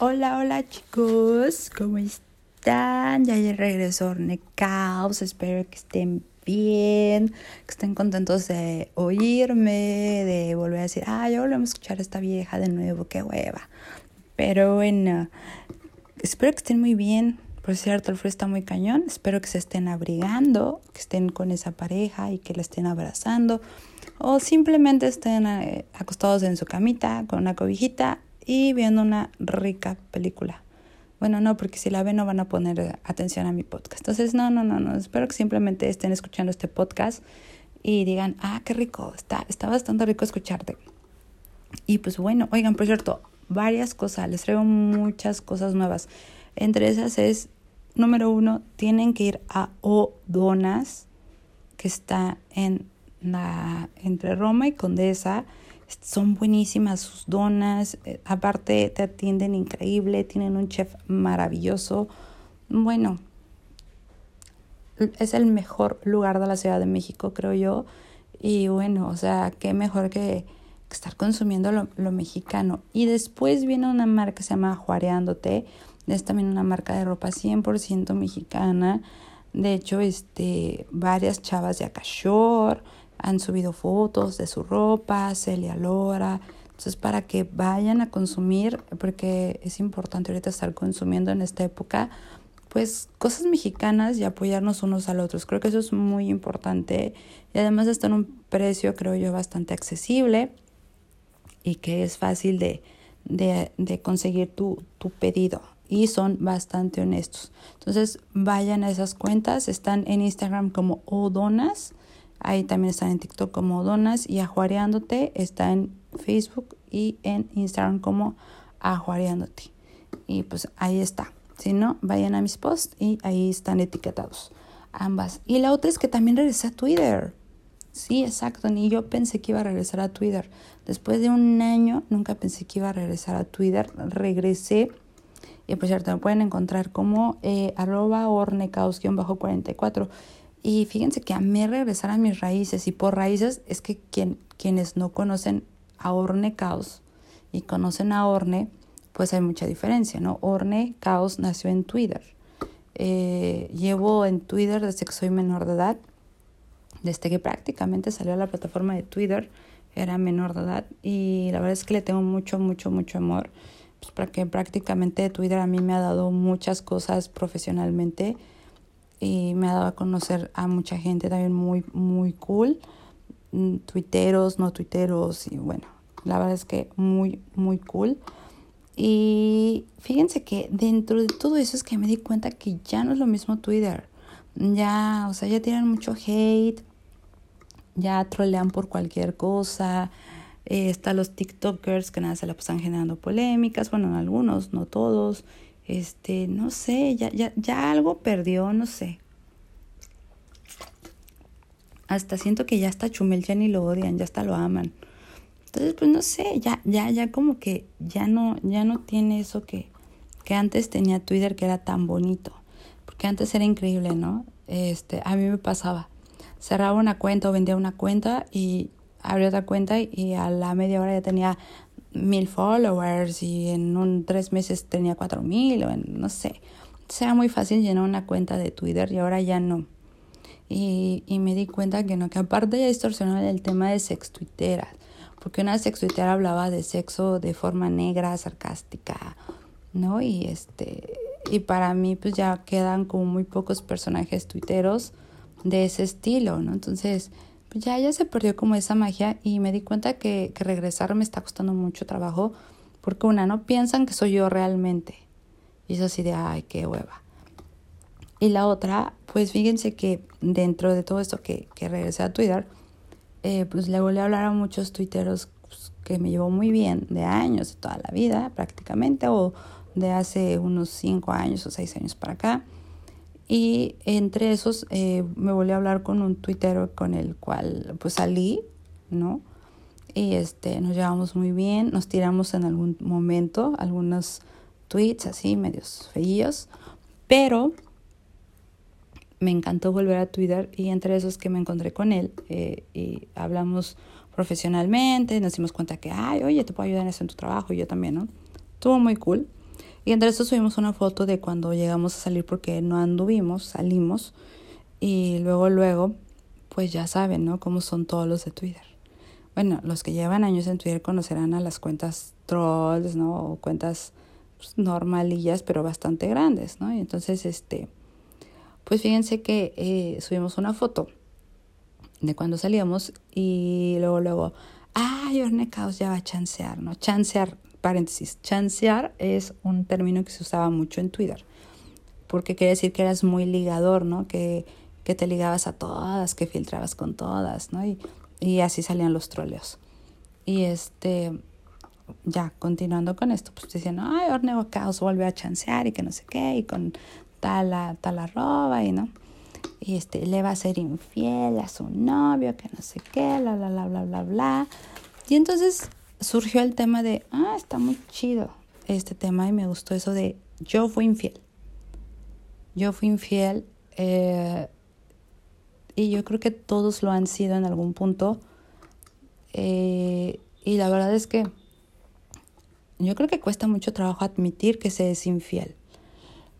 Hola, hola chicos, ¿cómo están? Ya regresó Ornecaos, espero que estén bien, que estén contentos de oírme, de volver a decir, ah, ya volvemos a escuchar a esta vieja de nuevo, qué hueva. Pero bueno, espero que estén muy bien. Por cierto, el frío está muy cañón. Espero que se estén abrigando, que estén con esa pareja y que la estén abrazando. O simplemente estén eh, acostados en su camita con una cobijita y viendo una rica película. Bueno, no, porque si la ven no van a poner atención a mi podcast. Entonces, no, no, no, no. Espero que simplemente estén escuchando este podcast y digan, ah, qué rico, está, está bastante rico escucharte. Y pues bueno, oigan, por cierto, varias cosas, les traigo muchas cosas nuevas. Entre esas es, número uno, tienen que ir a Odonas, que está en la, entre Roma y Condesa son buenísimas sus donas, eh, aparte te atienden increíble, tienen un chef maravilloso. Bueno, es el mejor lugar de la Ciudad de México, creo yo. Y bueno, o sea, qué mejor que, estar consumiendo lo, lo, mexicano. Y después viene una marca que se llama Juareándote. Es también una marca de ropa 100% mexicana. De hecho, este, varias chavas de Acashore han subido fotos de su ropa, Celia Lora. Entonces, para que vayan a consumir, porque es importante ahorita estar consumiendo en esta época, pues cosas mexicanas y apoyarnos unos al otros. Creo que eso es muy importante y además está en un precio, creo yo, bastante accesible y que es fácil de, de, de conseguir tu, tu pedido y son bastante honestos. Entonces, vayan a esas cuentas, están en Instagram como Odonas Ahí también están en TikTok como Donas y Ajuareándote está en Facebook y en Instagram como Ajuareándote. Y pues ahí está. Si no, vayan a mis posts y ahí están etiquetados ambas. Y la otra es que también regresé a Twitter. Sí, exacto. Ni yo pensé que iba a regresar a Twitter. Después de un año, nunca pensé que iba a regresar a Twitter. Regresé. Y por cierto, me pueden encontrar como eh, arroba ornecaos-44. Y fíjense que a mí regresar a mis raíces y por raíces es que quien, quienes no conocen a Orne Caos y conocen a Orne, pues hay mucha diferencia, ¿no? Orne Caos nació en Twitter. Eh, llevo en Twitter desde que soy menor de edad, desde que prácticamente salió a la plataforma de Twitter, era menor de edad y la verdad es que le tengo mucho, mucho, mucho amor, pues porque prácticamente Twitter a mí me ha dado muchas cosas profesionalmente y me ha dado a conocer a mucha gente también muy, muy cool, mm, tuiteros, no tuiteros, y bueno, la verdad es que muy, muy cool. Y fíjense que dentro de todo eso es que me di cuenta que ya no es lo mismo Twitter. Ya, o sea, ya tienen mucho hate, ya trolean por cualquier cosa. Eh, están los TikTokers que nada se la pasan generando polémicas, bueno, algunos, no todos este, no sé, ya, ya, ya algo perdió, no sé. Hasta siento que ya está Chumel ya ni lo odian, ya hasta lo aman. Entonces, pues no sé, ya, ya, ya como que ya no, ya no tiene eso que, que antes tenía Twitter que era tan bonito. Porque antes era increíble, ¿no? Este, a mí me pasaba. Cerraba una cuenta o vendía una cuenta y abría otra cuenta y a la media hora ya tenía mil followers y en un tres meses tenía cuatro mil o en, no sé. Sea muy fácil llenar una cuenta de Twitter y ahora ya no. Y, y me di cuenta que no, que aparte ya distorsionó el tema de sextuiteras, porque una sextuitera hablaba de sexo de forma negra, sarcástica, ¿no? Y este, y para mí pues ya quedan como muy pocos personajes tuiteros de ese estilo, ¿no? Entonces, ya, ya se perdió como esa magia y me di cuenta que, que regresar me está costando mucho trabajo porque una, no piensan que soy yo realmente. Y eso así de, ay, qué hueva. Y la otra, pues fíjense que dentro de todo esto que, que regresé a Twitter, eh, pues le volví a hablar a muchos tuiteros pues, que me llevó muy bien, de años, de toda la vida prácticamente, o de hace unos cinco años o seis años para acá. Y entre esos eh, me volví a hablar con un tuitero con el cual pues salí, ¿no? Y este, nos llevamos muy bien, nos tiramos en algún momento algunos tweets así, medios feillos, pero me encantó volver a Twitter y entre esos que me encontré con él eh, y hablamos profesionalmente, nos dimos cuenta que, ay, oye, te puedo ayudar en eso en tu trabajo y yo también, ¿no? Estuvo muy cool. Y entre esto subimos una foto de cuando llegamos a salir porque no anduvimos, salimos. Y luego, luego, pues ya saben, ¿no? Cómo son todos los de Twitter. Bueno, los que llevan años en Twitter conocerán a las cuentas trolls, ¿no? O cuentas pues, normalillas, pero bastante grandes, ¿no? Y entonces, este, pues fíjense que eh, subimos una foto de cuando salíamos y luego, luego, ay, Orne Caos ya va a chancear, ¿no? Chancear, paréntesis, chancear es un término que se usaba mucho en Twitter, porque quiere decir que eras muy ligador, ¿no? Que, que te ligabas a todas, que filtrabas con todas, ¿no? Y, y así salían los troleos. Y este, ya, continuando con esto, pues diciendo, ay, Ornego Caos vuelve a chancear y que no sé qué, y con tal, tal arroba, y no y este, le va a ser infiel a su novio, que no sé qué, bla, bla, bla, bla, bla, bla. Y entonces surgió el tema de, ah, está muy chido este tema y me gustó eso de, yo fui infiel. Yo fui infiel eh, y yo creo que todos lo han sido en algún punto. Eh, y la verdad es que yo creo que cuesta mucho trabajo admitir que se es infiel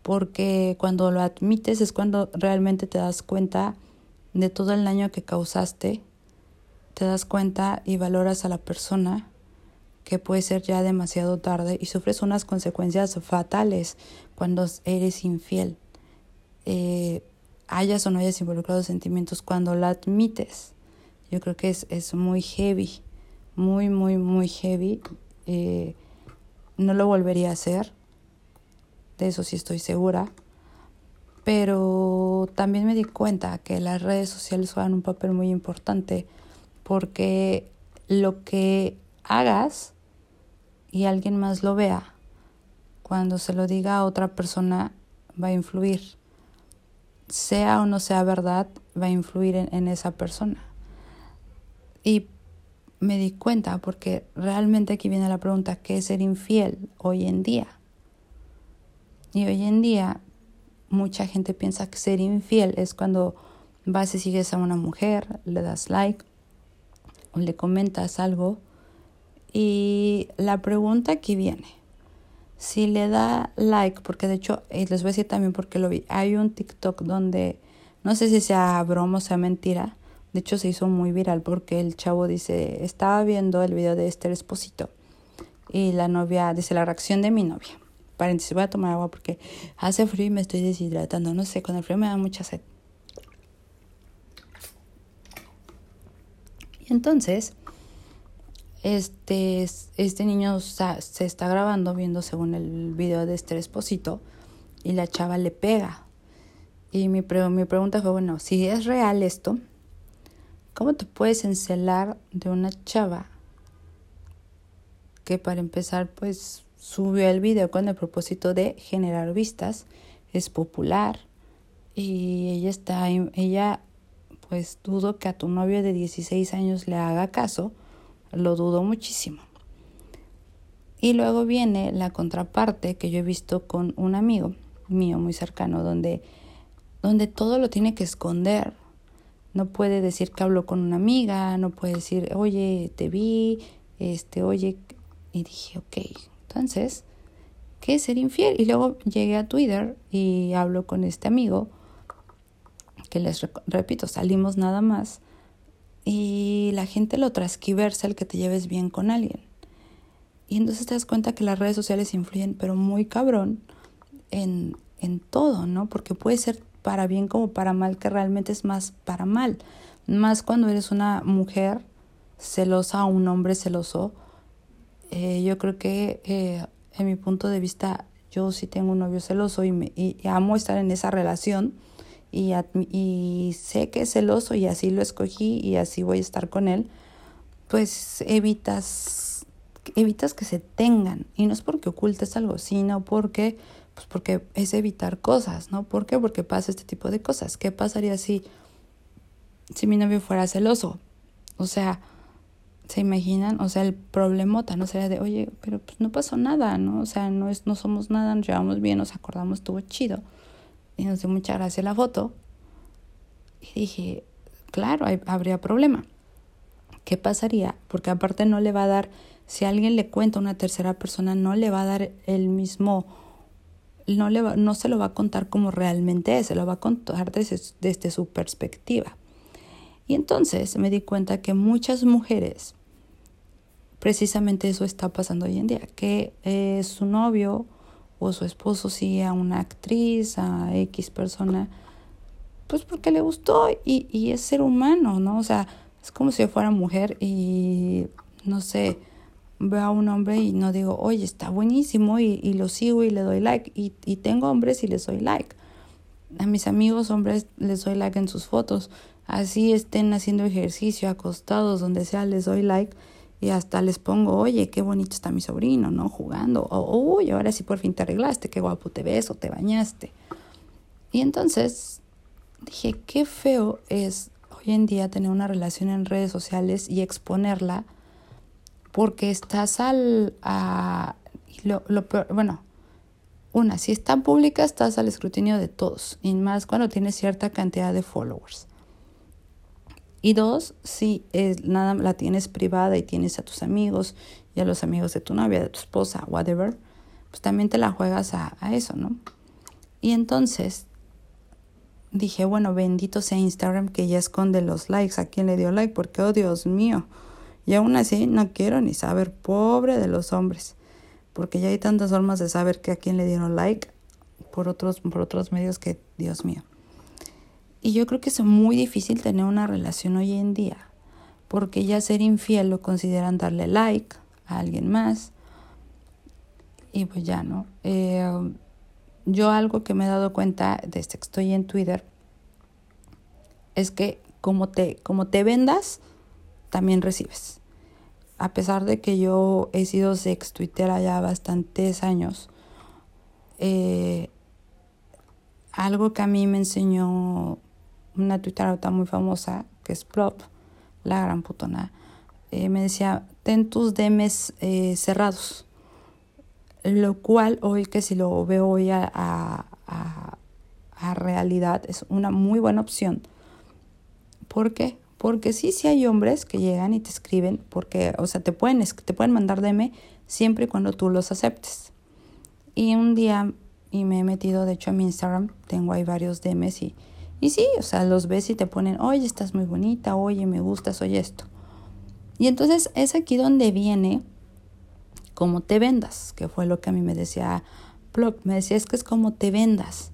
porque cuando lo admites es cuando realmente te das cuenta de todo el daño que causaste, te das cuenta y valoras a la persona que puede ser ya demasiado tarde y sufres unas consecuencias fatales cuando eres infiel. Eh, hayas o no hayas involucrado sentimientos, cuando lo admites, yo creo que es, es muy heavy, muy, muy, muy heavy. Eh, no lo volvería a hacer de eso sí estoy segura. Pero también me di cuenta que las redes sociales juegan un papel muy importante porque lo que hagas y alguien más lo vea, cuando se lo diga a otra persona, va a influir. Sea o no sea verdad, va a influir en, en esa persona. Y me di cuenta porque realmente aquí viene la pregunta, ¿qué es ser infiel hoy en día? Y hoy en día mucha gente piensa que ser infiel es cuando vas y sigues a una mujer, le das like o le comentas algo. Y la pregunta que viene, si le da like, porque de hecho, y les voy a decir también porque lo vi, hay un TikTok donde, no sé si sea broma o sea mentira, de hecho se hizo muy viral porque el chavo dice, estaba viendo el video de Esther Esposito y la novia, dice la reacción de mi novia paréntesis, voy a tomar agua porque hace frío y me estoy deshidratando. No sé, con el frío me da mucha sed. Y entonces, este, este niño se está grabando viendo según el video de este esposito y la chava le pega. Y mi, mi pregunta fue, bueno, si es real esto, ¿cómo te puedes encelar de una chava que para empezar, pues subió el video con el propósito de generar vistas, es popular y ella está, ella pues dudo que a tu novio de 16 años le haga caso, lo dudo muchísimo. Y luego viene la contraparte que yo he visto con un amigo mío muy cercano, donde, donde todo lo tiene que esconder. No puede decir que habló con una amiga, no puede decir, oye, te vi, este, oye, y dije, ok, entonces, ¿qué ser infiel? Y luego llegué a Twitter y hablo con este amigo, que les repito, salimos nada más, y la gente lo transquiversa el que te lleves bien con alguien. Y entonces te das cuenta que las redes sociales influyen, pero muy cabrón, en, en todo, ¿no? Porque puede ser para bien como para mal, que realmente es más para mal. Más cuando eres una mujer celosa o un hombre celoso eh, yo creo que eh, en mi punto de vista yo sí tengo un novio celoso y, me, y, amo estar en esa relación y, y sé que es celoso y así lo escogí y así voy a estar con él, pues evitas, evitas que se tengan. Y no es porque ocultes algo, sino porque, pues porque es evitar cosas, ¿no? ¿Por qué? Porque pasa este tipo de cosas. ¿Qué pasaría si, si mi novio fuera celoso? O sea, ¿Se imaginan? O sea, el problemota, ¿no? Sería de, oye, pero pues no pasó nada, ¿no? O sea, no, es, no somos nada, nos llevamos bien, nos acordamos, estuvo chido. Y nos dio mucha gracia la foto. Y dije, claro, habría problema. ¿Qué pasaría? Porque aparte no le va a dar, si alguien le cuenta a una tercera persona, no le va a dar el mismo no, le no se lo va a contar como realmente es, se lo va a contar desde, desde su perspectiva. Y entonces me di cuenta que muchas mujeres, precisamente eso está pasando hoy en día, que eh, su novio o su esposo sigue a una actriz, a X persona, pues porque le gustó y, y es ser humano, ¿no? O sea, es como si yo fuera mujer y, no sé, veo a un hombre y no digo, oye, está buenísimo y, y lo sigo y le doy like. Y, y tengo hombres y les doy like. A mis amigos hombres les doy like en sus fotos. Así estén haciendo ejercicio, acostados, donde sea, les doy like. Y hasta les pongo, oye, qué bonito está mi sobrino, ¿no? Jugando. O, uy, ahora sí por fin te arreglaste, qué guapo te ves o te bañaste. Y entonces dije, qué feo es hoy en día tener una relación en redes sociales y exponerla porque estás al... A, lo, lo bueno, una, si está pública estás al escrutinio de todos, y más cuando tienes cierta cantidad de followers. Y dos, si es, nada la tienes privada y tienes a tus amigos y a los amigos de tu novia, de tu esposa, whatever, pues también te la juegas a, a eso, ¿no? Y entonces dije, bueno, bendito sea Instagram que ya esconde los likes, a quién le dio like, porque, oh Dios mío, y aún así no quiero ni saber, pobre de los hombres, porque ya hay tantas formas de saber que a quién le dieron like por otros, por otros medios que, Dios mío. Y yo creo que es muy difícil tener una relación hoy en día, porque ya ser infiel lo consideran darle like a alguien más. Y pues ya, ¿no? Eh, yo algo que me he dado cuenta desde que estoy en Twitter es que como te, como te vendas, también recibes. A pesar de que yo he sido sex twittera ya bastantes años, eh, algo que a mí me enseñó una twitterata muy famosa, que es Plop, la gran putona, eh, me decía, ten tus DMs eh, cerrados. Lo cual hoy que si lo veo hoy a, a, a realidad es una muy buena opción. ¿Por qué? Porque sí, sí hay hombres que llegan y te escriben, porque, o sea, te pueden, te pueden mandar DM siempre y cuando tú los aceptes. Y un día, y me he metido, de hecho, a mi Instagram, tengo ahí varios DMs y, y sí, o sea, los ves y te ponen, oye, estás muy bonita, oye, me gustas, oye esto. Y entonces es aquí donde viene cómo te vendas, que fue lo que a mí me decía Plop, me decía, es que es como te vendas.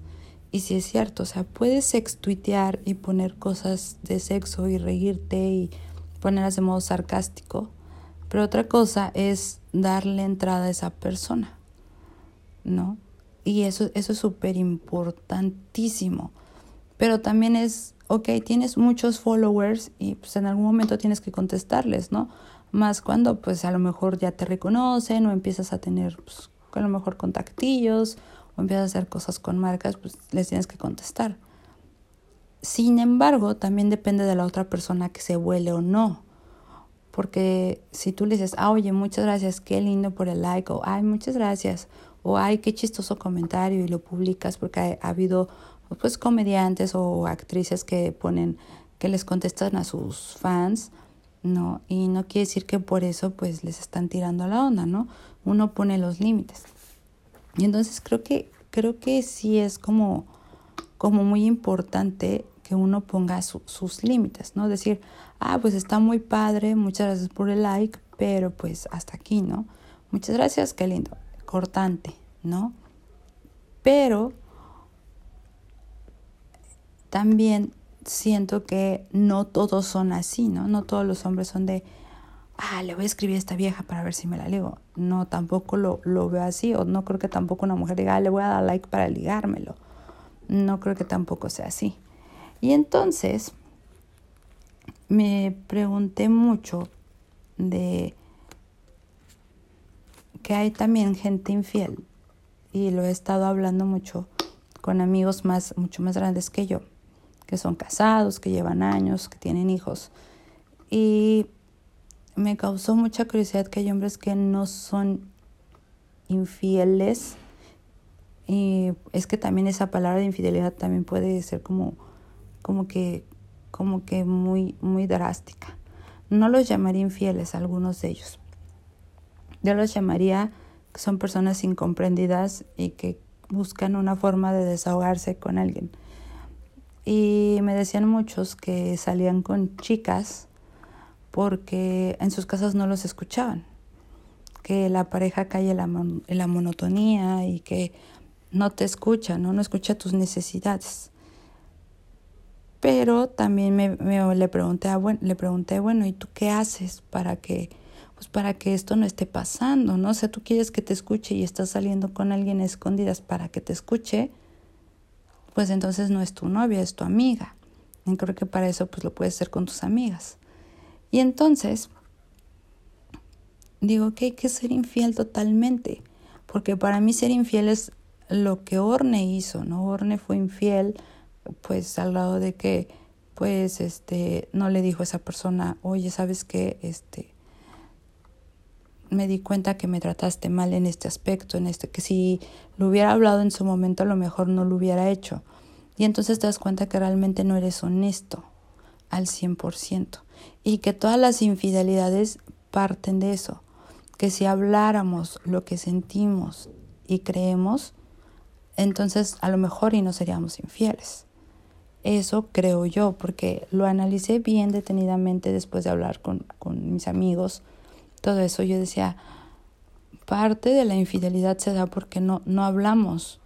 Y si es cierto, o sea, puedes tuitear y poner cosas de sexo y reírte y ponerlas de modo sarcástico, pero otra cosa es darle entrada a esa persona, ¿no? Y eso, eso es súper importantísimo. Pero también es, ok, tienes muchos followers y pues en algún momento tienes que contestarles, ¿no? Más cuando pues a lo mejor ya te reconocen o empiezas a tener pues, a lo mejor contactillos o empiezas a hacer cosas con marcas, pues les tienes que contestar. Sin embargo, también depende de la otra persona que se huele o no. Porque si tú le dices, ah, oye, muchas gracias, qué lindo por el like, o ay, muchas gracias, o ay, qué chistoso comentario, y lo publicas porque ha, habido pues comediantes o actrices que ponen, que les contestan a sus fans, ¿no? Y no quiere decir que por eso pues les están tirando a la onda, ¿no? Uno pone los límites. Y entonces creo que, creo que sí es como, como muy importante que uno ponga sus límites, ¿no? Decir, ah, pues está muy padre, muchas gracias por el like, pero pues hasta aquí, ¿no? Muchas gracias, qué lindo, cortante, ¿no? Pero también siento que no todos son así, ¿no? No todos los hombres son de, ah, le voy a escribir a esta vieja para ver si me la ligo. No, tampoco lo, lo veo así, o no creo que tampoco una mujer diga, ah, le voy a dar like para ligármelo. No creo que tampoco sea así. Y entonces me pregunté mucho de que hay también gente infiel y lo he estado hablando mucho con amigos más mucho más grandes que yo, que son casados, que llevan años, que tienen hijos. Y me causó mucha curiosidad que hay hombres que no son infieles. Y es que también esa palabra de infidelidad también puede ser como, como que, como que muy, muy drástica. No los llamaría infieles algunos de ellos. Yo los llamaría que son personas incomprendidas y que buscan una forma de desahogarse con alguien. Y me decían muchos que salían con chicas porque en sus casas no los escuchaban, que la pareja cae en la, en la monotonía y que no te escucha, ¿no? no escucha tus necesidades. Pero también me, le, pregunté bueno, le pregunté, bueno, ¿y tú qué haces para que, pues para que esto no esté pasando? ¿no? O sea, tú quieres que te escuche y estás saliendo con alguien a escondidas para que te escuche, pues entonces no es tu novia, es tu amiga. Y creo que para eso pues lo puedes hacer con tus amigas. Y entonces digo que hay que ser infiel totalmente, porque para mí ser infiel es lo que Orne hizo, ¿no? Orne fue infiel, pues al lado de que, pues, este, no le dijo a esa persona, oye, ¿sabes qué? Este, me di cuenta que me trataste mal en este aspecto, en este, que si lo hubiera hablado en su momento, a lo mejor no lo hubiera hecho. Y entonces te das cuenta que realmente no eres honesto al 100%. Y que todas las infidelidades parten de eso. Que si habláramos lo que sentimos y creemos, entonces a lo mejor y no seríamos infieles. Eso creo yo, porque lo analicé bien detenidamente después de hablar con, con mis amigos. Todo eso yo decía, parte de la infidelidad se da porque no, no hablamos.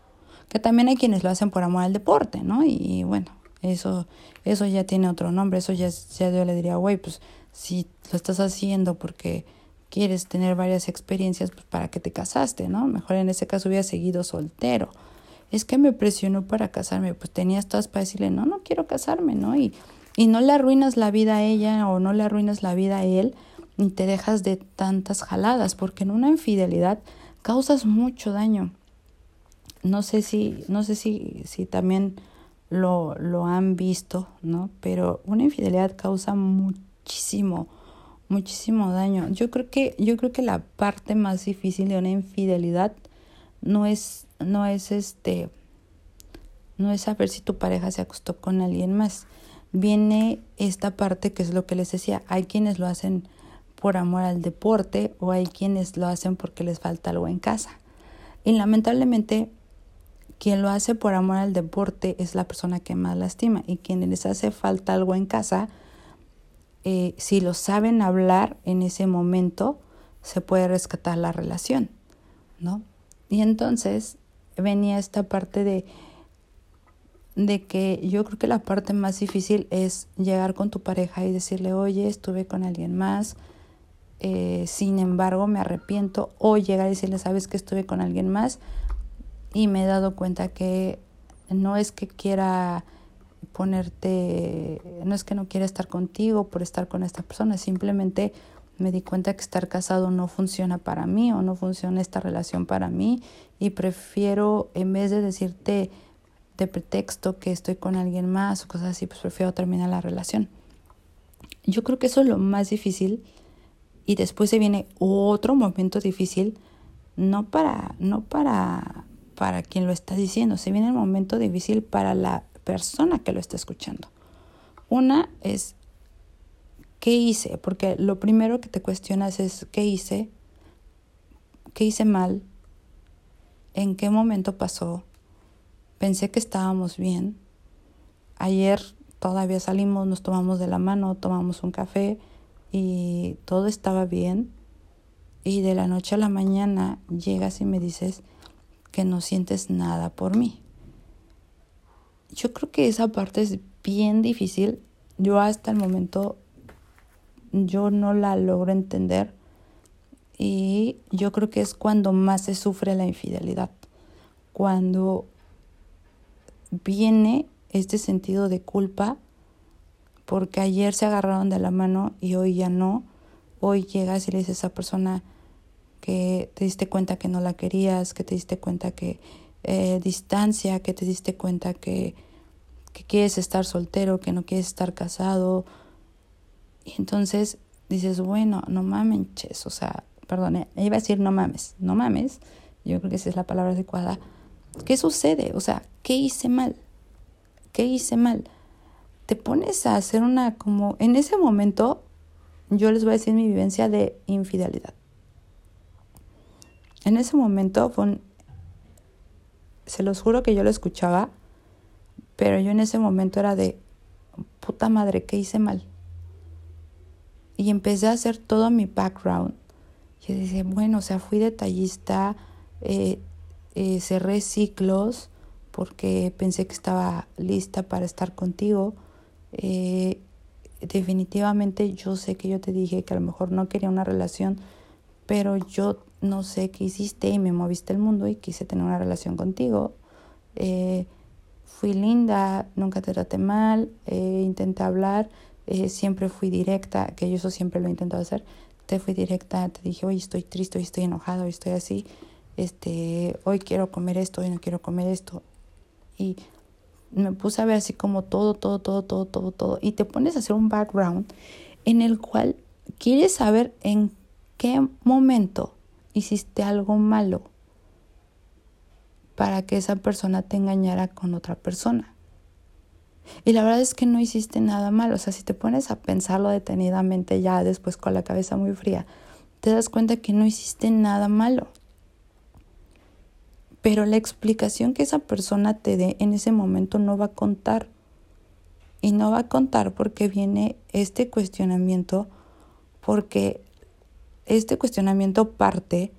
Que también hay quienes lo hacen por amor al deporte, ¿no? Y, bueno, eso, eso ya tiene otro nombre. Eso ya, ya yo le diría, güey, pues si lo estás haciendo porque quieres tener varias experiencias, pues para qué te casaste, ¿no? Mejor en ese caso hubiera seguido soltero es que me presionó para casarme, pues tenías todas para decirle, no, no quiero casarme, ¿no? Y, y no le arruinas la vida a ella o no le arruinas la vida a él, ni te dejas de tantas jaladas, porque en una infidelidad causas mucho daño. No sé si, no sé si, si también lo, lo han visto, ¿no? Pero una infidelidad causa muchísimo, muchísimo daño. Yo creo que, yo creo que la parte más difícil de una infidelidad no es no es este, no es saber si tu pareja se acostó con alguien más. Viene esta parte que es lo que les decía, hay quienes lo hacen por amor al deporte o hay quienes lo hacen porque les falta algo en casa. Y lamentablemente quien lo hace por amor al deporte es la persona que más lastima y quien les hace falta algo en casa, eh, si lo saben hablar en ese momento, se puede rescatar la relación, ¿no? Y entonces venía esta parte de, de que yo creo que la parte más difícil es llegar con tu pareja y decirle, oye, estuve con alguien más, eh, sin embargo me arrepiento, o llegar y decirle, sabes que estuve con alguien más y me he dado cuenta que no es que quiera ponerte, no es que no quiera estar contigo por estar con esta persona, simplemente me di cuenta que estar casado no funciona para mí o no funciona esta relación para mí y prefiero, en vez de decirte de pretexto que estoy con alguien más o cosas así, pues prefiero terminar la relación. Yo creo que eso es lo más difícil y después se viene otro momento difícil, no para, no para, para quien lo está diciendo, se viene el momento difícil para la persona que lo está escuchando. Una es ¿qué hice? Porque lo primero que te cuestionas es ¿qué hice? ¿Qué hice mal? ¿En qué momento pasó? Pensé que estábamos bien. Ayer todavía salimos, nos tomamos de la mano, tomamos un café y todo estaba bien. Y de la noche a la mañana llegas y me dices que no sientes nada por mí. Yo creo que esa parte es bien difícil. Yo hasta el momento yo no la logro entender y yo creo que es cuando más se sufre la infidelidad, cuando viene este sentido de culpa porque ayer se agarraron de la mano y hoy ya no, hoy llegas y le dices a esa persona que te diste cuenta que no la querías, que te diste cuenta que eh, distancia, que te diste cuenta que, que quieres estar soltero, que no quieres estar casado, y entonces dices, bueno, no mames, o sea, perdón, eh, iba a decir no mames, no mames, yo creo que esa es la palabra adecuada. ¿Qué sucede? O sea, ¿qué hice mal? ¿Qué hice mal? Te pones a hacer una como, en ese momento, yo les voy a decir mi vivencia de infidelidad. En ese momento fue se los juro que yo lo escuchaba, pero yo en ese momento era de, puta madre, ¿qué hice mal? Y empecé a hacer todo mi background. Y dije, bueno, o sea, fui detallista, eh, eh, cerré ciclos porque pensé que estaba lista para estar contigo. Eh, definitivamente yo sé que yo te dije que a lo mejor no quería una relación, pero yo no sé qué hiciste y me moviste el mundo y quise tener una relación contigo. Eh, fui linda, nunca te traté mal, eh, intenté hablar, siempre fui directa, que yo eso siempre lo he intentado hacer. Te fui directa, te dije, hoy estoy triste, hoy estoy enojado, hoy estoy así, este, hoy quiero comer esto, hoy no quiero comer esto. Me puse a ver así como todo, todo, todo, todo, todo, todo. Y te pones a hacer un background en el cual quieres saber en qué momento hiciste algo malo para que esa persona te engañara con otra persona. Y la verdad es que no hiciste nada malo. O sea, si te pones a pensarlo detenidamente ya después con la cabeza muy fría, te das cuenta que no hiciste nada malo. Pero la explicación que esa persona te dé en ese momento no va a contar. Y no va a contar porque viene este cuestionamiento, porque este cuestionamiento parte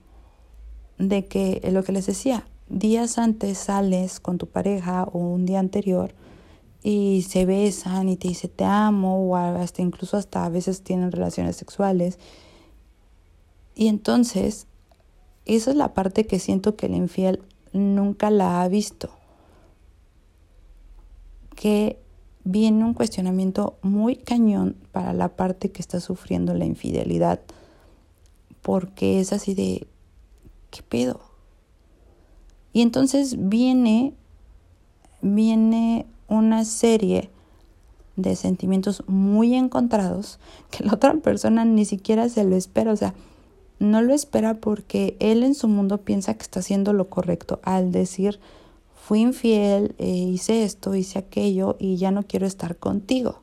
de que lo que les decía, días antes sales con tu pareja o un día anterior y se besan y te dice te amo o hasta incluso hasta a veces tienen relaciones sexuales. Y entonces, esa es la parte que siento que el infiel nunca la ha visto. Que viene un cuestionamiento muy cañón para la parte que está sufriendo la infidelidad. Porque es así de, ¿qué pedo? Y entonces viene, viene una serie de sentimientos muy encontrados que la otra persona ni siquiera se lo espera. O sea, no lo espera porque él en su mundo piensa que está haciendo lo correcto al decir, fui infiel, eh, hice esto, hice aquello y ya no quiero estar contigo.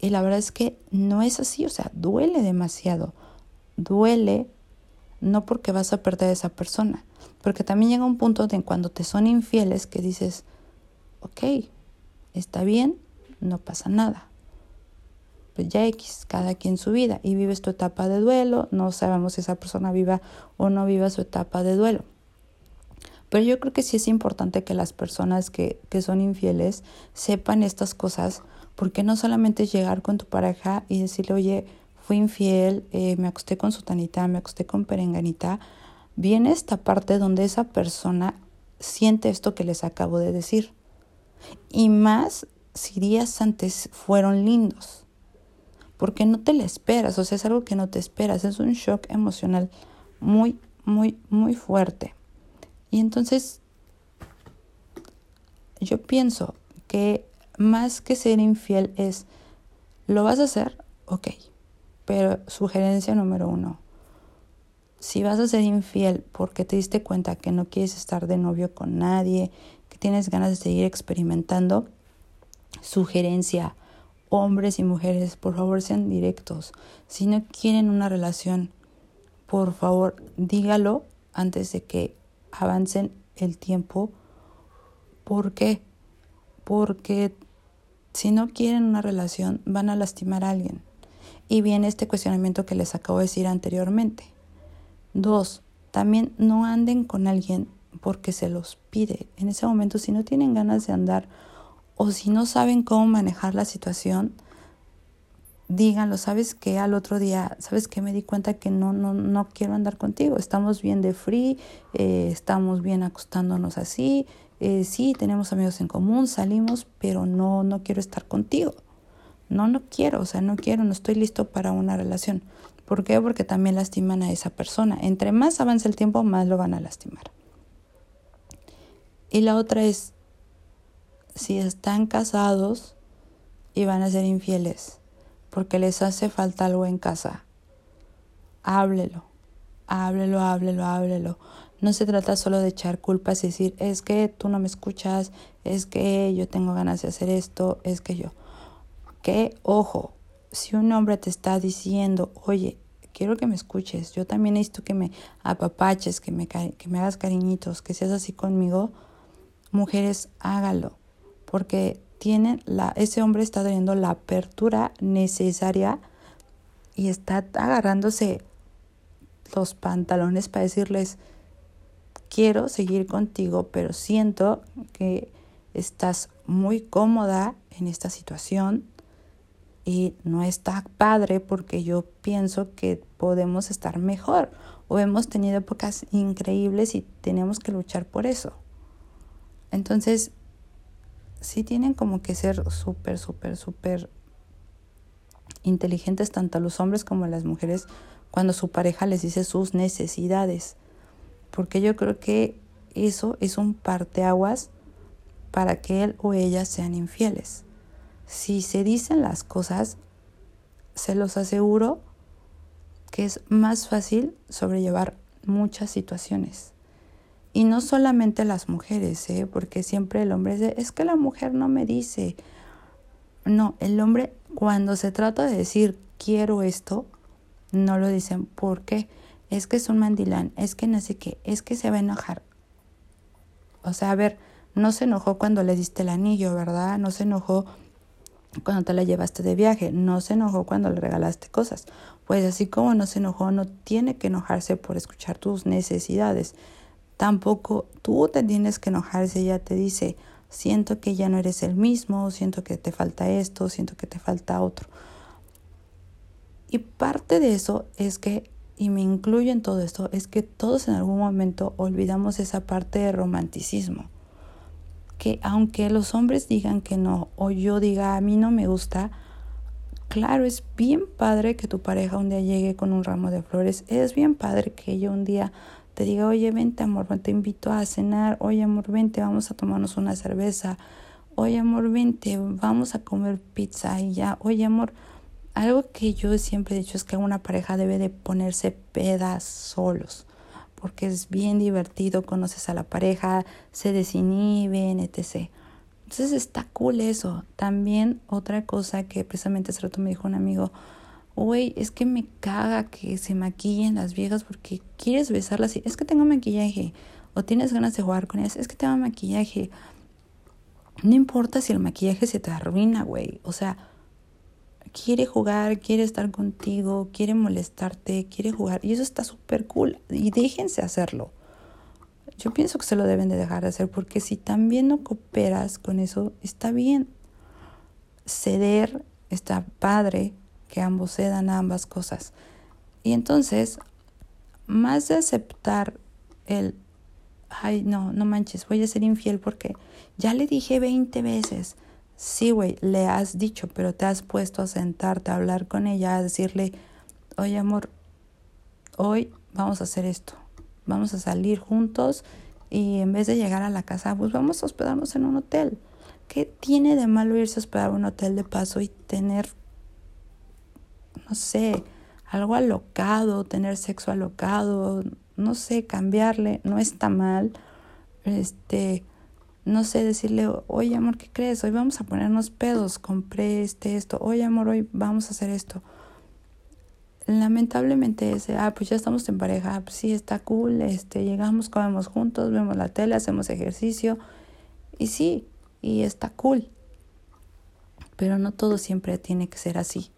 Y la verdad es que no es así, o sea, duele demasiado. Duele no porque vas a perder a esa persona, porque también llega un punto de cuando te son infieles que dices, ok, está bien, no pasa nada pues ya X, cada quien su vida y vives tu etapa de duelo, no sabemos si esa persona viva o no viva su etapa de duelo. Pero yo creo que sí es importante que las personas que, que son infieles sepan estas cosas, porque no solamente es llegar con tu pareja y decirle, oye, fui infiel, eh, me acosté con sutanita, me acosté con perenganita, viene esta parte donde esa persona siente esto que les acabo de decir. Y más si días antes fueron lindos porque no te la esperas, o sea, es algo que no te esperas, es un shock emocional muy, muy, muy fuerte. Y entonces, yo pienso que más que ser infiel es, ¿lo vas a hacer? Ok, pero sugerencia número uno, si vas a ser infiel porque te diste cuenta que no quieres estar de novio con nadie, que tienes ganas de seguir experimentando, sugerencia hombres y mujeres, por favor sean directos. Si no quieren una relación, por favor dígalo antes de que avancen el tiempo. ¿Por qué? Porque si no quieren una relación, van a lastimar a alguien. Y viene este cuestionamiento que les acabo de decir anteriormente. Dos, también no anden con alguien porque se los pide. En ese momento, si no tienen ganas de andar o si no saben cómo manejar la situación, díganlo, ¿sabes qué? Al otro día, ¿sabes qué? Me di cuenta que no, no, no quiero andar contigo, estamos bien de free, eh, estamos bien acostándonos así, eh, sí, tenemos amigos en común, salimos, pero no, no quiero estar contigo. No, no quiero, o sea, no quiero, no estoy listo para una relación. ¿Por qué? Porque también lastiman a esa persona. Entre más avance el tiempo, más lo van a lastimar. Y la otra es, si están casados y van a ser infieles porque les hace falta algo en casa, háblelo, háblelo, háblelo, háblelo. No se trata solo de echar culpas y decir, es que tú no me escuchas, es que yo tengo ganas de hacer esto, es que yo. Que, ojo, si un hombre te está diciendo, oye, quiero que me escuches, yo también necesito que me apapaches, que me, que me hagas cariñitos, que seas así conmigo, mujeres, hágalo, porque tienen la, ese hombre está teniendo la apertura necesaria y está agarrándose los pantalones para decirles, quiero seguir contigo, pero siento que estás muy cómoda en esta situación y no está padre porque yo pienso que podemos estar mejor o hemos tenido épocas increíbles y tenemos que luchar por eso. Entonces, sí tienen como que ser súper, súper, súper inteligentes tanto los hombres como las mujeres cuando su pareja les dice sus necesidades. Porque yo creo que eso es un parteaguas para que él o ella sean infieles. Si se dicen las cosas, se los aseguro que es más fácil sobrellevar muchas situaciones. Y no solamente las mujeres, ¿eh? porque siempre el hombre dice, es que la mujer no me dice. No, el hombre cuando se trata de decir quiero esto, no lo dicen. ¿Por qué? Es que es un mandilán, es que no sé qué, es que se va a enojar. O sea, a ver, no se enojó cuando le diste el anillo, ¿verdad? No se enojó cuando te la llevaste de viaje, no se enojó cuando le regalaste cosas. Pues así como no se enojó, no tiene que enojarse por escuchar tus necesidades. Tampoco tú te tienes que enojar si ella te dice, siento que ya no eres el mismo, siento que te falta esto, siento que te falta otro. Y parte de eso es que, y me incluyo en todo esto, es que todos en algún momento olvidamos esa parte de romanticismo que aunque los hombres digan que no o yo diga a mí no me gusta, claro, es bien padre que tu pareja un día llegue con un ramo de flores, es bien padre que ella un día te diga, oye, vente amor, te invito a cenar, oye amor, vente, vamos a tomarnos una cerveza, oye amor, vente, vamos a comer pizza y ya, oye amor, algo que yo siempre he dicho es que una pareja debe de ponerse pedas solos porque es bien divertido, conoces a la pareja, se desinhiben, etc. Entonces está cool eso. También otra cosa que precisamente hace rato me dijo un amigo, güey, es que me caga que se maquillen las viejas porque quieres besarlas y es que tengo maquillaje o tienes ganas de jugar con ellas, es que tengo maquillaje. No importa si el maquillaje se te arruina, güey. O sea, quiere jugar, quiere estar contigo, quiere molestarte, quiere jugar. Y eso está súper cool. Y déjense hacerlo. Yo pienso que se lo deben de dejar de hacer porque si también no cooperas con eso, está bien. Ceder está padre que ambos cedan a ambas cosas. Y entonces, más de aceptar el, ay, no, no manches, voy a ser infiel porque ya le dije 20 veces Sí, güey, le has dicho, pero te has puesto a sentarte, a hablar con ella, a decirle, oye amor, hoy vamos a hacer esto, vamos a salir juntos y en vez de llegar a la casa, pues vamos a hospedarnos en un hotel. ¿Qué tiene de malo irse a hospedar a un hotel de paso y tener, no sé, algo alocado, tener sexo alocado, no sé, cambiarle, no está mal. Este, no sé, decirle, oye amor, ¿qué crees? Hoy vamos a ponernos pedos, compré este, esto, oye amor, hoy vamos a hacer esto. Lamentablemente ese, ah, pues ya estamos en pareja, pues sí, está cool, este, llegamos, comemos juntos, vemos la tele, hacemos ejercicio, y sí, y está cool. Pero no todo siempre tiene que ser así.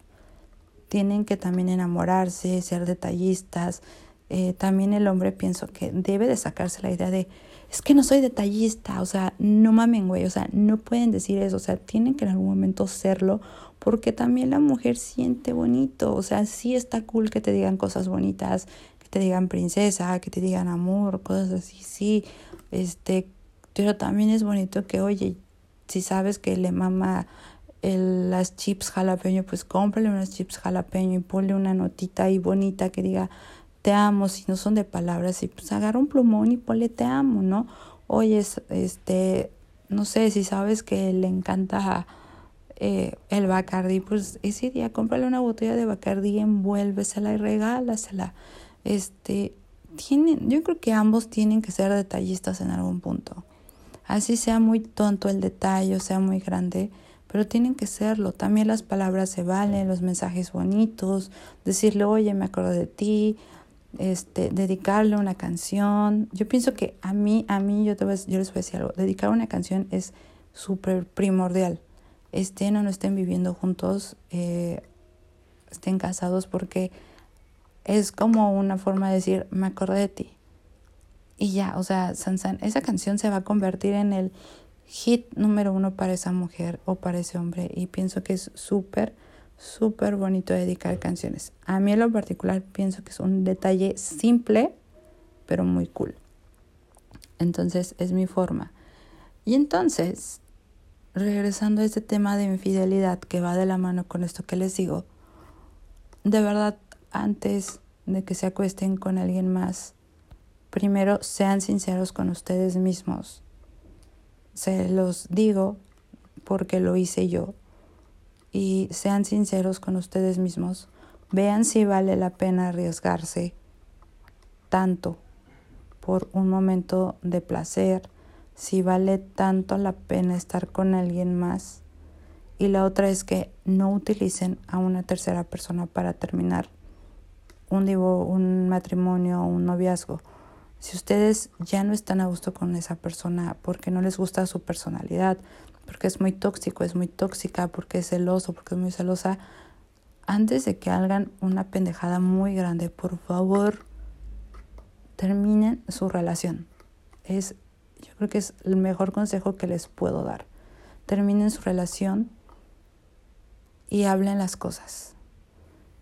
Tienen que también enamorarse, ser detallistas. Eh, también el hombre pienso que debe de sacarse la idea de, es que no soy detallista, o sea, no mamen, güey, o sea, no pueden decir eso, o sea, tienen que en algún momento serlo, porque también la mujer siente bonito, o sea, sí está cool que te digan cosas bonitas, que te digan princesa, que te digan amor, cosas así, sí, este, pero también es bonito que, oye, si sabes que le mama el, las chips jalapeño, pues cómprale unas chips jalapeño y ponle una notita ahí bonita que diga, te amo, si no son de palabras, y pues agarra un plumón y ponle te amo, ¿no? Oye, este, no sé, si sabes que le encanta eh, el Bacardi, pues ese día cómprale una botella de Bacardi, envuélvesela y regálasela. Este, tienen, yo creo que ambos tienen que ser detallistas en algún punto. Así sea muy tonto el detalle, o sea muy grande, pero tienen que serlo. También las palabras se valen, los mensajes bonitos, decirle, oye, me acuerdo de ti, este, dedicarle una canción. Yo pienso que a mí, a mí, yo, te voy, yo les voy a decir algo, dedicar una canción es súper primordial. Estén o no estén viviendo juntos, eh, estén casados, porque es como una forma de decir, me acordé de ti. Y ya, o sea, Sansan, esa canción se va a convertir en el hit número uno para esa mujer o para ese hombre. Y pienso que es súper, súper bonito dedicar canciones. A mí en lo particular pienso que es un detalle simple, pero muy cool. Entonces es mi forma. Y entonces, regresando a este tema de infidelidad que va de la mano con esto que les digo, de verdad, antes de que se acuesten con alguien más, primero sean sinceros con ustedes mismos. Se los digo porque lo hice yo. Y sean sinceros con ustedes mismos. Vean si vale la pena arriesgarse tanto por un momento de placer, si vale tanto la pena estar con alguien más. Y la otra es que no utilicen a una tercera persona para terminar un, un matrimonio o un noviazgo. Si ustedes ya no están a gusto con esa persona porque no les gusta su personalidad, porque es muy tóxico, es muy tóxica, porque es celoso, porque es muy celosa, antes de que hagan una pendejada muy grande, por favor, terminen su relación. Es, yo creo que es el mejor consejo que les puedo dar. Terminen su relación y hablen las cosas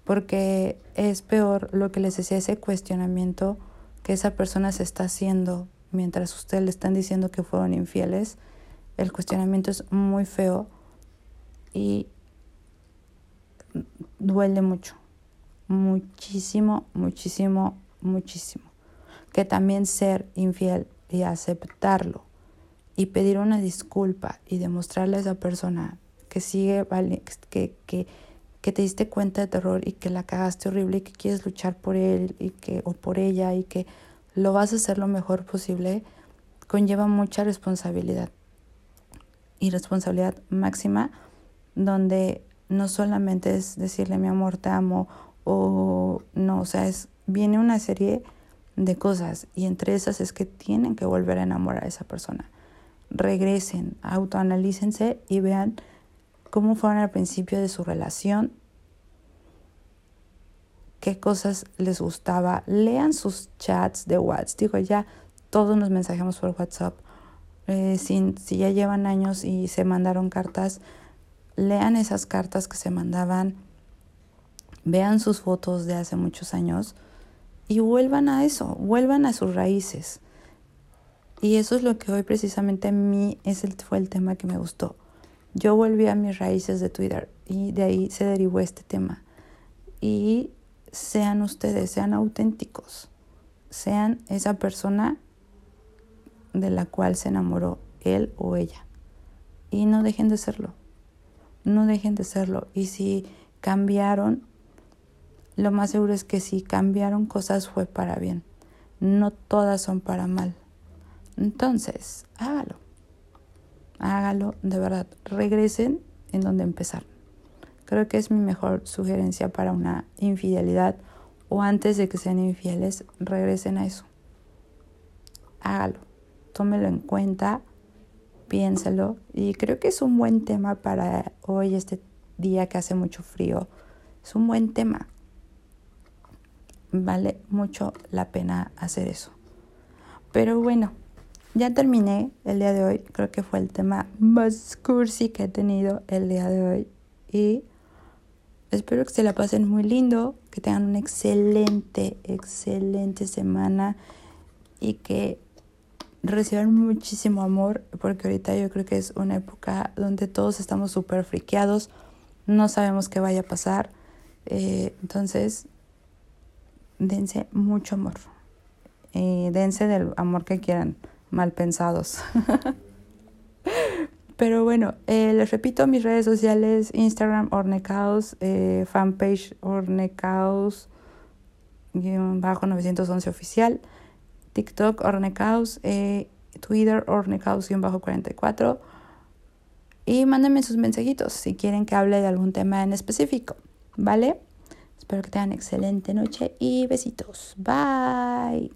porque es peor lo que les decía ese cuestionamiento que esa persona se está haciendo mientras ustedes le están diciendo que fueron infieles. El cuestionamiento es muy feo y duele mucho, muchísimo, muchísimo, muchísimo. Que también ser infiel y aceptarlo y pedir una disculpa y demostrarle a esa persona que sigue, que, que, que te diste cuenta de terror y que la cagaste horrible y que quieres luchar por él y que o por ella y que lo vas a hacer lo mejor posible, conlleva mucha responsabilidad. Y responsabilidad máxima donde no solamente es decirle mi amor te amo o no, o sea, es viene una serie de cosas y entre esas es que tienen que volver a enamorar a esa persona. Regresen, autoanalícense y vean cómo fueron al principio de su relación, qué cosas les gustaba. Lean sus chats de WhatsApp. Digo, ya todos nos mensajemos por WhatsApp. Eh, si, si ya llevan años y se mandaron cartas, lean esas cartas que se mandaban, vean sus fotos de hace muchos años y vuelvan a eso, vuelvan a sus raíces. Y eso es lo que hoy precisamente a mí es el, fue el tema que me gustó. Yo volví a mis raíces de Twitter y de ahí se derivó este tema. Y sean ustedes, sean auténticos, sean esa persona de la cual se enamoró él o ella. Y no dejen de serlo, no dejen de serlo. Y si cambiaron, lo más seguro es que si cambiaron cosas fue para bien. No todas son para mal. Entonces, hágalo hágalo, de verdad, regresen en donde empezar. Creo que es mi mejor sugerencia para una infidelidad o antes de que sean infieles, regresen a eso. Hágalo, tómelo en cuenta, piénselo y creo que es un buen tema para hoy, este día que hace mucho frío. Es un buen tema. Vale mucho la pena hacer eso. Pero bueno, ya terminé el día de hoy. Creo que fue el tema más cursi que he tenido el día de hoy. Y espero que se la pasen muy lindo, que tengan una excelente, excelente semana y que reciban muchísimo amor, porque ahorita yo creo que es una época donde todos estamos súper friqueados, no sabemos qué vaya a pasar. Eh, entonces, dense mucho amor. Eh, dense del amor que quieran mal pensados. Pero bueno, eh, les repito mis redes sociales, Instagram Ornecaos, eh, fanpage Ornecaos, bajo 911 oficial, TikTok Ornecaos, eh, Twitter Ornecaos bajo 44. Y mándenme sus mensajitos si quieren que hable de algún tema en específico, ¿vale? Espero que tengan excelente noche y besitos. Bye.